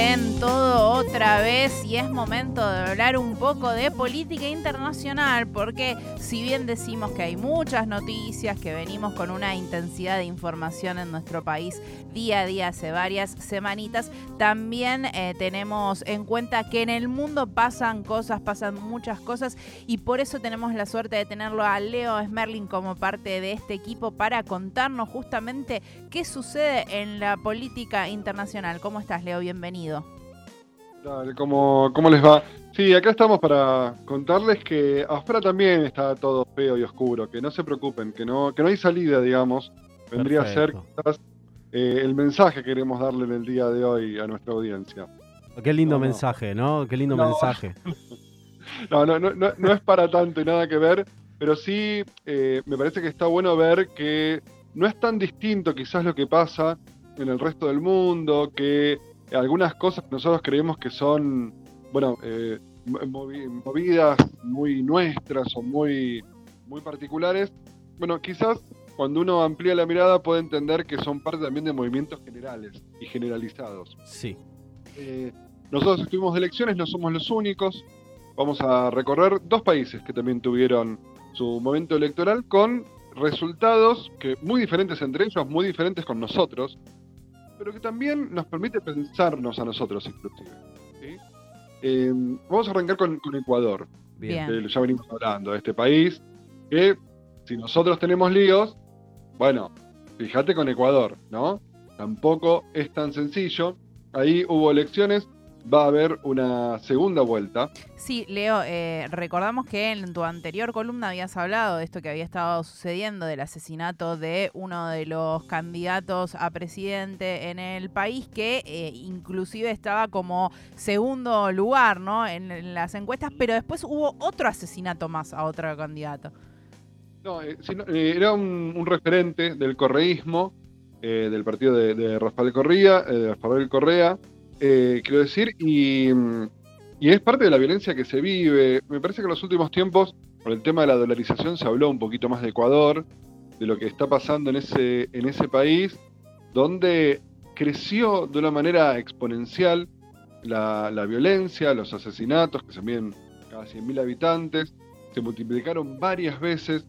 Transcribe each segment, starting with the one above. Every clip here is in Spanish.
en todo otra vez y es momento de hablar un poco de política internacional porque si bien decimos que hay muchas noticias, que venimos con una intensidad de información en nuestro país día a día hace varias semanitas, también eh, tenemos en cuenta que en el mundo pasan cosas, pasan muchas cosas y por eso tenemos la suerte de tenerlo a Leo Smerling como parte de este equipo para contarnos justamente qué sucede en la política internacional. ¿Cómo estás, Leo? Bienvenido. Dale, ¿cómo, ¿cómo les va? Sí, acá estamos para contarles que afuera también está todo feo y oscuro, que no se preocupen, que no, que no hay salida, digamos. Vendría a ser quizás eh, el mensaje que queremos darle en el día de hoy a nuestra audiencia. Qué lindo mensaje, ¿no? Qué lindo mensaje. No, no, no, no, es para tanto y nada que ver, pero sí eh, me parece que está bueno ver que no es tan distinto quizás lo que pasa en el resto del mundo, que algunas cosas que nosotros creemos que son, bueno, eh, movidas muy nuestras o muy, muy particulares, bueno, quizás cuando uno amplía la mirada puede entender que son parte también de movimientos generales y generalizados. Sí. Eh, nosotros estuvimos de elecciones, no somos los únicos. Vamos a recorrer dos países que también tuvieron su momento electoral con resultados que muy diferentes entre ellos, muy diferentes con nosotros pero que también nos permite pensarnos a nosotros inclusive. Eh, vamos a arrancar con, Ecuador. Bien. ya venimos hablando de este país, que si nosotros tenemos líos, bueno, fíjate con Ecuador, ¿no? Tampoco es tan sencillo. Ahí hubo elecciones va a haber una segunda vuelta. Sí, Leo, eh, recordamos que en tu anterior columna habías hablado de esto que había estado sucediendo, del asesinato de uno de los candidatos a presidente en el país, que eh, inclusive estaba como segundo lugar ¿no? En, las encuestas, pero después hubo otro asesinato más a otro candidato. No, eh, era un, referente del correísmo, del partido de, Rafael Correa, Rafael Correa eh, quiero decir, y, es parte de la violencia que se vive. Me parece que en los últimos tiempos, con el tema de la dolarización, se habló un poquito más de Ecuador, de lo que está pasando en ese, en ese país, donde creció de una manera exponencial la, violencia, los asesinatos, que se miden cada 100.000 habitantes, se multiplicaron varias veces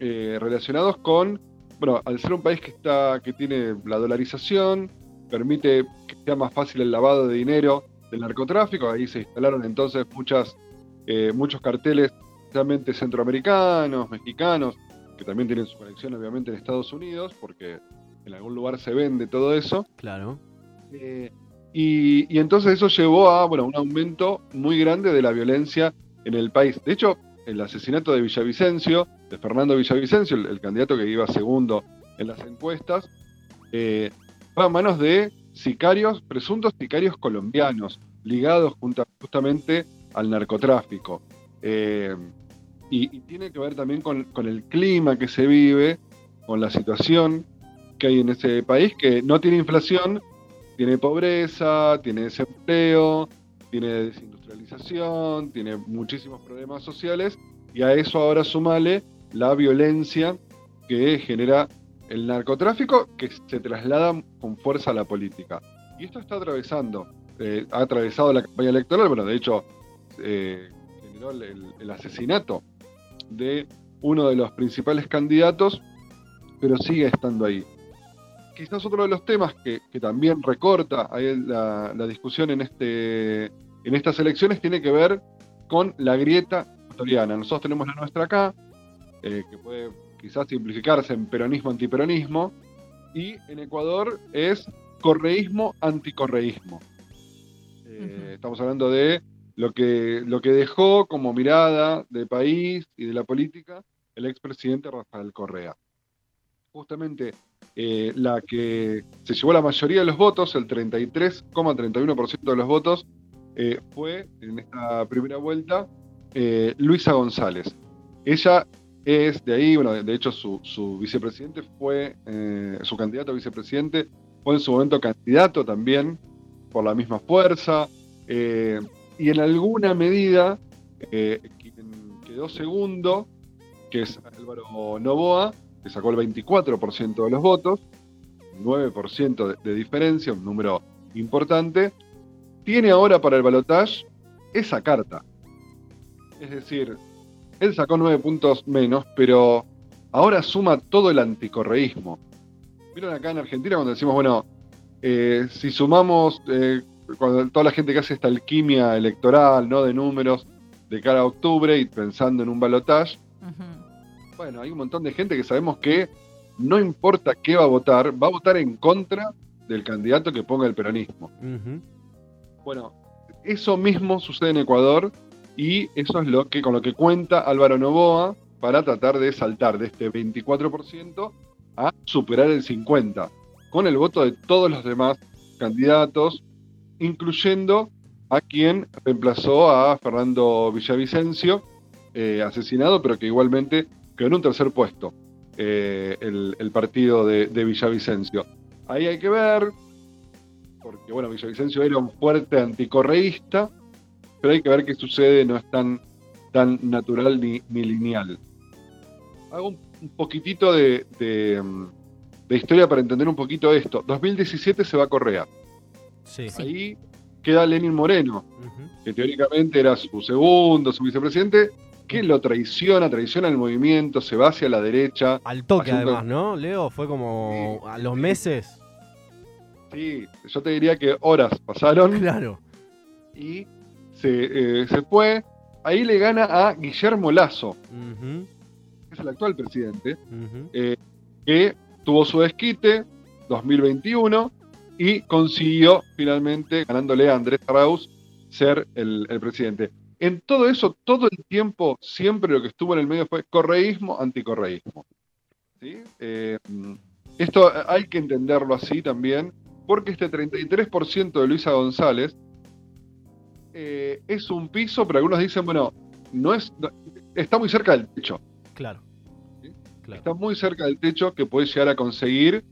eh, relacionados con, bueno, al ser un país que, está, que tiene la dolarización, permite que sea más fácil el lavado de dinero del narcotráfico. Ahí se instalaron entonces muchas, eh, muchos carteles, especialmente centroamericanos, mexicanos, que también tienen su conexión obviamente en Estados Unidos, porque en algún lugar se vende todo eso. Claro. Eh, y, entonces eso llevó a bueno, un aumento muy grande de la violencia en el país. De hecho, el asesinato de Villavicencio, de Fernando Villavicencio, el, candidato que iba segundo en las encuestas, eh, a manos de sicarios, presuntos sicarios colombianos, ligados justamente al narcotráfico. Eh, y, tiene que ver también con, el clima que se vive, con la situación que hay en ese país, que no tiene inflación, tiene pobreza, tiene desempleo, tiene desindustrialización, tiene muchísimos problemas sociales, y a eso ahora sumale la violencia que genera el narcotráfico que se traslada con fuerza a la política. Y esto está atravesando, eh, ha atravesado la campaña electoral, bueno, de hecho, eh, generó el, asesinato de uno de los principales candidatos, pero sigue estando ahí. Quizás otro de los temas que, también recorta la, la, discusión en, este, en estas elecciones tiene que ver con la grieta. Nosotros tenemos la nuestra acá, eh, que puede quizás simplificarse en peronismo-antiperonismo, y en Ecuador es correísmo-anticorreísmo. Eh, estamos hablando de lo que, lo que dejó como mirada de país y de la política el expresidente Rafael Correa. Justamente eh, la que se llevó la mayoría de los votos, el 33,31% de los votos, eh, fue en esta primera vuelta Luisa González. Ella es de ahí, bueno, de hecho su, vicepresidente fue, eh, su candidato a vicepresidente fue en su momento candidato también por la misma fuerza, eh, y en alguna medida eh, quien quedó segundo, que es Álvaro Novoa, que sacó el 24% de los votos, 9% de, de diferencia, un número importante, tiene ahora para el balotaje esa carta. Es decir, él sacó nueve puntos menos, pero ahora suma todo el anticorreísmo. Vieron acá en Argentina cuando decimos, bueno, eh, si sumamos eh, cuando toda la gente que hace esta alquimia electoral, ¿no? De números de cara a octubre y pensando en un balotaje, bueno, hay un montón de gente que sabemos que no importa qué va a votar, va a votar en contra del candidato que ponga el peronismo. Bueno, eso mismo sucede en Ecuador y eso es lo que con lo que cuenta Álvaro Novoa para tratar de saltar de este 24% a superar el 50%, con el voto de todos los demás candidatos, incluyendo a quien reemplazó a Fernando Villavicencio, eh, asesinado, pero que igualmente quedó en un tercer puesto eh, el, partido de, Villavicencio. Ahí hay que ver, porque bueno, Villavicencio era un fuerte anticorreísta, pero hay que ver qué sucede, no es tan, tan natural ni, lineal. Hago un, poquitito de, de, historia para entender un poquito esto. 2017 se va a Correa. Sí. Ahí queda Lenin Moreno, que teóricamente era su segundo, su vicepresidente, que lo traiciona, traiciona el movimiento, se va hacia la derecha. Al toque además, ¿no? Leo, fue como a los meses. Sí, yo te diría que horas pasaron. Claro. Y se, eh, fue. Ahí le gana a Guillermo Lazo, que es el actual presidente, eh, que tuvo su desquite 2021 y consiguió finalmente, ganándole a Andrés Arauz, ser el, presidente. En todo eso, todo el tiempo, siempre lo que estuvo en el medio fue correísmo, anticorreísmo. Eh, esto hay que entenderlo así también, porque este 33% de Luisa González eh, es un piso, pero algunos dicen, bueno, no es, está muy cerca del techo. Claro. Está muy cerca del techo que puede llegar a conseguir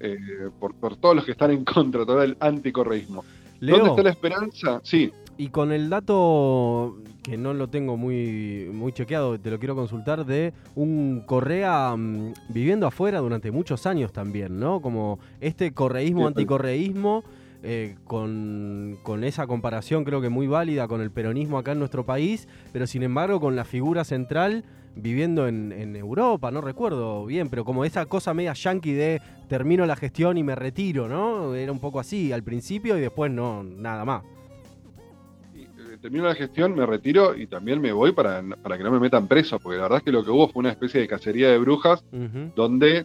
eh, por, por, todos los que están en contra, todo el anticorreísmo. ¿Dónde está la esperanza? Sí. Y con el dato que no lo tengo muy, muy chequeado, te lo quiero consultar, de un Correa mm, viviendo afuera durante muchos años también, ¿no? Como este correísmo, anticorreísmo, eh, con, con, esa comparación creo que muy válida con el peronismo acá en nuestro país, pero sin embargo con la figura central viviendo en, Europa, no recuerdo bien, pero como esa cosa media yankee de termino la gestión y me retiro, ¿no? Era un poco así al principio y después no, nada más. Eh, termino la gestión, me retiro y también me voy para, para, que no me metan preso, porque la verdad es que lo que hubo fue una especie de cacería de brujas donde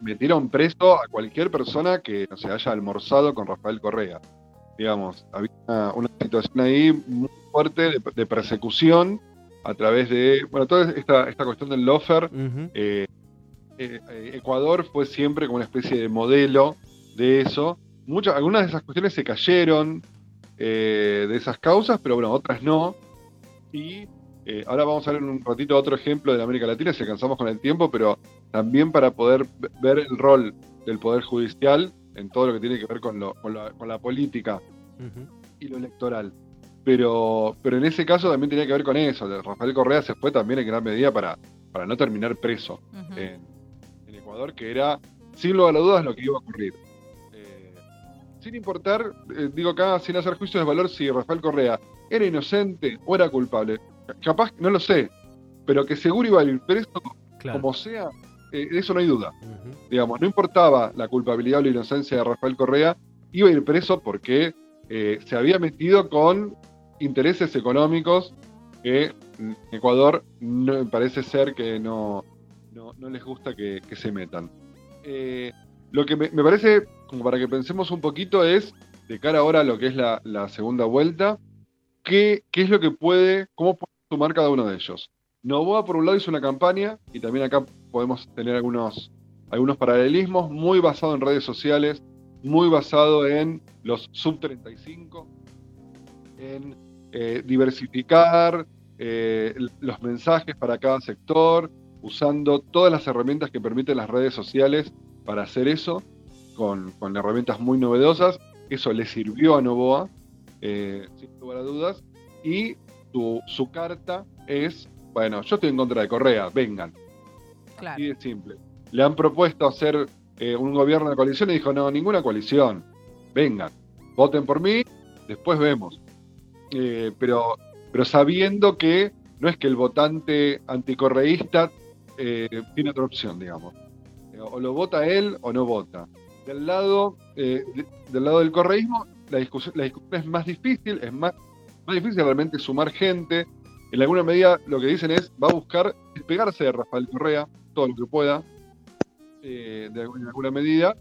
metieron preso a cualquier persona que no se haya almorzado con Rafael Correa. Digamos, había una, situación ahí muy fuerte de persecución a través de, bueno, toda esta, esta cuestión del lofer, eh, eh, Ecuador fue siempre como una especie de modelo de eso. Muchas, algunas de esas cuestiones se cayeron eh, de esas causas, pero bueno, otras no. Y ahora vamos a ver un ratito otro ejemplo de América Latina, si alcanzamos con el tiempo, pero también para poder ver el rol del Poder Judicial en todo lo que tiene que ver con, con, la, política y lo electoral. Pero, pero en ese caso también tenía que ver con eso. Rafael Correa se fue también en gran medida para, para no terminar preso en, Ecuador, que era, sin lugar a dudas, lo que iba a ocurrir. Eh, sin importar, eh, digo acá, sin hacer juicios de valor, si Rafael Correa era inocente o era culpable. Capaz, no lo sé, pero que seguro iba a ir preso, como sea, eh, de eso no hay duda. Digamos, no importaba la culpabilidad o la inocencia de Rafael Correa, iba a ir preso porque se había metido con intereses económicos que Ecuador no, parece ser que no, no, les gusta que, se metan. Eh, lo que me, parece, como para que pensemos un poquito, es, de cara ahora a lo que es la, segunda vuelta, ¿qué, ¿qué, es lo que puede, cómo puede sumar cada uno de ellos? Novoa, por un lado, hizo una campaña, y también acá podemos tener algunos, algunos paralelismos, muy basado en redes sociales, muy basado en los sub 35, en eh, diversificar eh, los mensajes para cada sector, usando todas las herramientas que permiten las redes sociales para hacer eso, con, herramientas muy novedosas. Eso le sirvió a Novoa, eh, sin lugar a dudas. Y su, carta es, bueno, yo estoy en contra de Correa, vengan. Claro. Así de simple. Le han propuesto hacer un gobierno de coalición y dijo, no, ninguna coalición, vengan, voten por mí después vemos. Eh, pero, pero sabiendo que no es que el votante anticorreísta eh, tiene otra opción, digamos. Eh, o lo vota él o no vota. Del lado, del lado del correísmo, la discusión, la discusión es más difícil, es más, más difícil realmente sumar gente. En alguna medida lo que dicen es, va a buscar despegarse de Rafael Correa, todo lo que pueda, de, en alguna medida,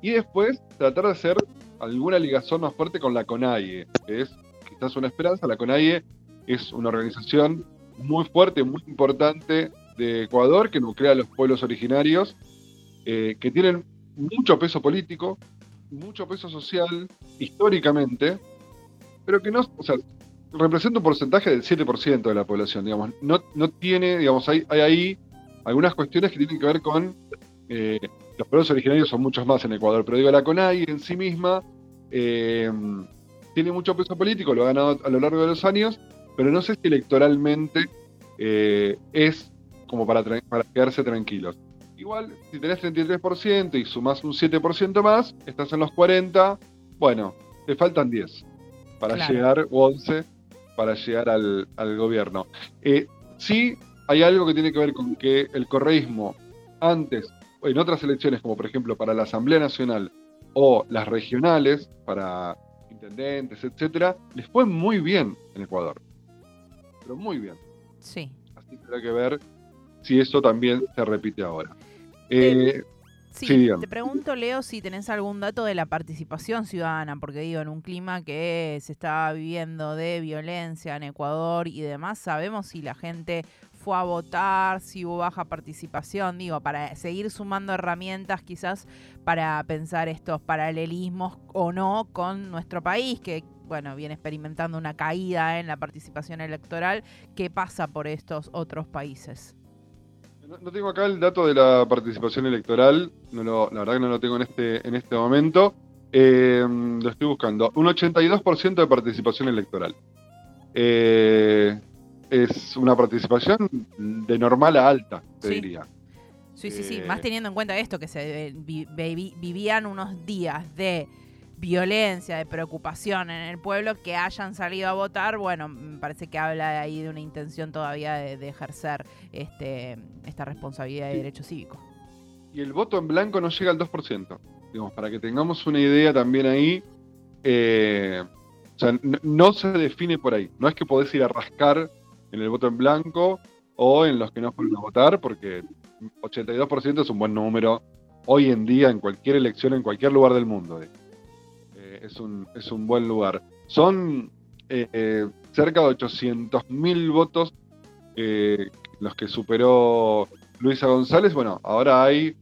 y después tratar de hacer alguna ligación más fuerte con la CONAIE, que es quizás una esperanza. La CONAIE es una organización muy fuerte, muy importante de Ecuador, que nuclea a los pueblos originarios, eh, que tienen mucho peso político, mucho peso social, históricamente, pero que no, representa un porcentaje del 7% de la población, digamos. No, no tiene, digamos, hay, hay ahí algunas cuestiones que tienen que ver con eh, los pueblos originarios son muchos más en Ecuador, pero digo, la CONAI en sí misma eh, tiene mucho peso político, lo ha ganado a lo largo de los años, pero no sé si electoralmente eh, es como para, para quedarse tranquilos. Igual, si tenés 33% y sumás un 7% más, estás en los 40, bueno, te faltan 10 para llegar, o 11, para llegar al, al gobierno. Eh, sí, hay algo que tiene que ver con que el correísmo antes en otras elecciones, como por ejemplo para la Asamblea Nacional o las regionales, para intendentes, etcétera, les fue muy bien en Ecuador. Pero muy bien. Sí. Así que habrá que ver si eso también se repite ahora. Eh, sí, te pregunto, Leo, si tenés algún dato de la participación ciudadana, porque digo, en un clima que se está viviendo de violencia en Ecuador y demás, sabemos si la gente fue a votar, si hubo baja participación, digo, para seguir sumando herramientas quizás para pensar estos paralelismos o no con nuestro país, que bueno, viene experimentando una caída en la participación electoral. ¿Qué pasa por estos otros países? No, tengo acá el dato de la participación electoral, no la verdad que no lo tengo en este, en este momento. Eh, lo estoy buscando. Un 82% de participación electoral. Eh, es una participación de normal a alta, te diría. Sí, sí, sí, más eh, teniendo en cuenta esto, que se vivían unos días de violencia, de preocupación en el pueblo, que hayan salido a votar, bueno, me parece que habla de ahí de una intención todavía de, ejercer este, esta responsabilidad de derecho cívico. Y el voto en blanco no llega al 2%. Digamos, para que tengamos una idea también ahí, eh, o sea, no, se define por ahí. No es que podés ir a rascar en el voto en blanco o en los que no fueron a votar, porque 82% es un buen número hoy en día en cualquier elección, en cualquier lugar del mundo. Es, un, es un buen lugar. Son eh, eh, cerca de 800.000 votos los que superó Luisa González. Bueno, ahora hay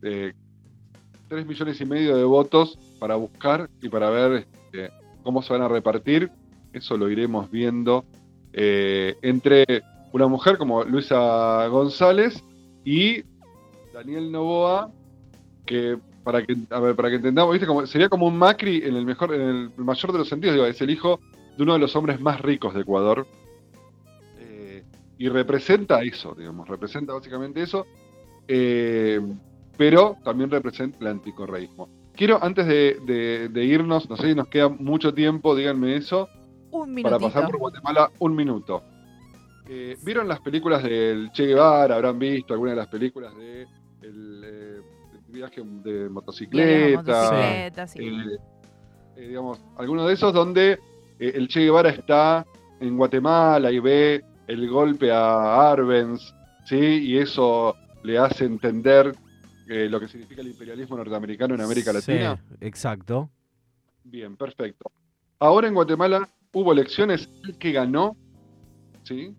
3 millones y medio de votos para buscar y para ver este, cómo se van a repartir. Eso lo iremos viendo eh, entre una mujer como Luisa González y Daniel Novoa, que para que, para que entendamos, ¿viste? Como, sería como un Macri en el mejor, en el mayor de los sentidos, digo, es el hijo de uno de los hombres más ricos de Ecuador. Eh, y representa eso, digamos, representa básicamente eso. Eh, pero también representa el anticorreísmo. Quiero, antes de, de, irnos, no sé si nos queda mucho tiempo, díganme eso. Un Para pasar por Guatemala, un minuto. Eh, ¿Vieron las películas del Che Guevara? ¿Habrán visto algunas de las películas de el, eh, viaje de motocicleta? sí. Eh, digamos, algunos de esos donde el Che Guevara está en Guatemala y ve el golpe a Arbenz, ¿sí? Y eso le hace entender lo que significa el imperialismo norteamericano en América Latina. Sí, exacto. Bien, perfecto. Ahora en Guatemala hubo elecciones, el que ganó, ¿sí?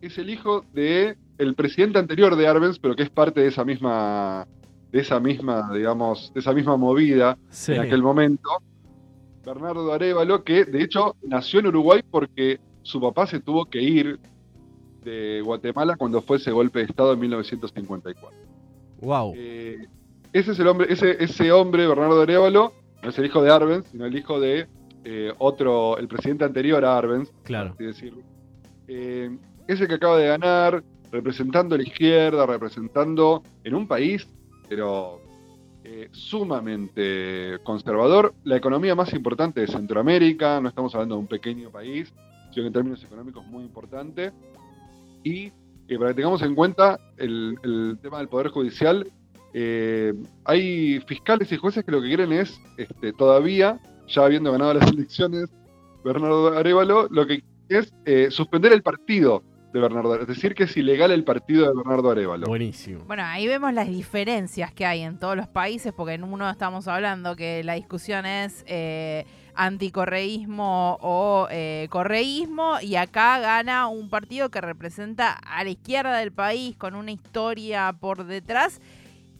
Es el hijo de el presidente anterior de Arbenz, pero que es parte de esa misma, de esa misma, digamos, de esa misma movida en aquel momento. Bernardo Arevalo, que de hecho nació en Uruguay porque su papá se tuvo que ir de Guatemala cuando fue ese golpe de Estado en 1954. Wow. Eh, ese es el hombre, ese, ese hombre, Bernardo Arevalo, no es el hijo de Arbenz, sino el hijo de eh, otro, el presidente anterior a Arbenz, claro. así decirlo, eh, ese que acaba de ganar, representando a la izquierda, representando en un país, pero eh, sumamente conservador, la economía más importante de Centroamérica, no estamos hablando de un pequeño país, sino que en términos económicos muy importante. Y eh, para que tengamos en cuenta el, tema del Poder Judicial, eh, hay fiscales y jueces que lo que quieren es, este, todavía, ya habiendo ganado las elecciones, Bernardo Arevalo, lo que es suspender el partido de Bernardo Es decir, que es ilegal el partido de Bernardo Arevalo. Buenísimo. Bueno, ahí vemos las diferencias que hay en todos los países, porque en uno estamos hablando que la discusión es eh, anticorreísmo o eh, correísmo, y acá gana un partido que representa a la izquierda del país con una historia por detrás.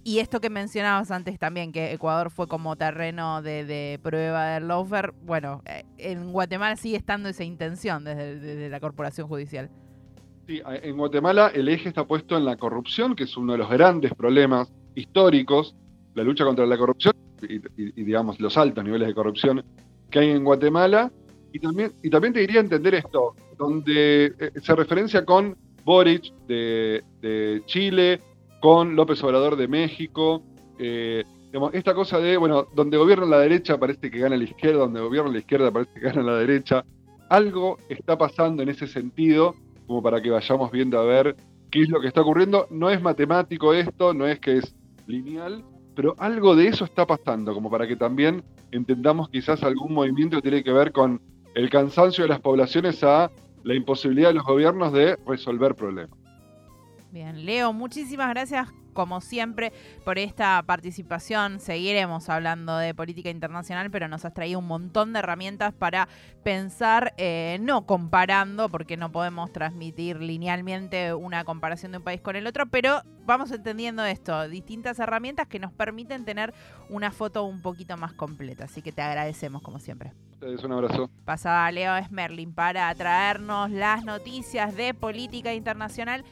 Y esto que mencionabas antes también, que Ecuador fue como terreno de, prueba del lofer, bueno, eh, en Guatemala sigue estando esa intención desde la Corporación Judicial. Sí, en Guatemala el eje está puesto en la corrupción, que es uno de los grandes problemas históricos, la lucha contra la corrupción y, digamos los altos niveles de corrupción que hay en Guatemala. Y también, y también te diría entender esto, donde eh, se referencia con Boric de, Chile, con López Obrador de México. Eh, esta cosa de, bueno, donde gobierna la derecha parece que gana la izquierda, donde gobierna la izquierda parece que gana la derecha. Algo está pasando en ese sentido como para que vayamos viendo a ver qué es lo que está ocurriendo. No es matemático esto, no es que es lineal, pero algo de eso está pasando, como para que también entendamos quizás algún movimiento que tiene que ver con el cansancio de las poblaciones a la imposibilidad de los gobiernos de resolver problemas. Bien, Leo, muchísimas gracias como siempre, por esta participación. Seguiremos hablando de política internacional, pero nos has traído un montón de herramientas para pensar, eh, no comparando, porque no podemos transmitir linealmente una comparación de un país con el otro, pero vamos entendiendo esto, distintas herramientas que nos permiten tener una foto un poquito más completa. Así que te agradecemos como siempre. un abrazo. Pasaba Leo Smerlin para traernos las noticias de política internacional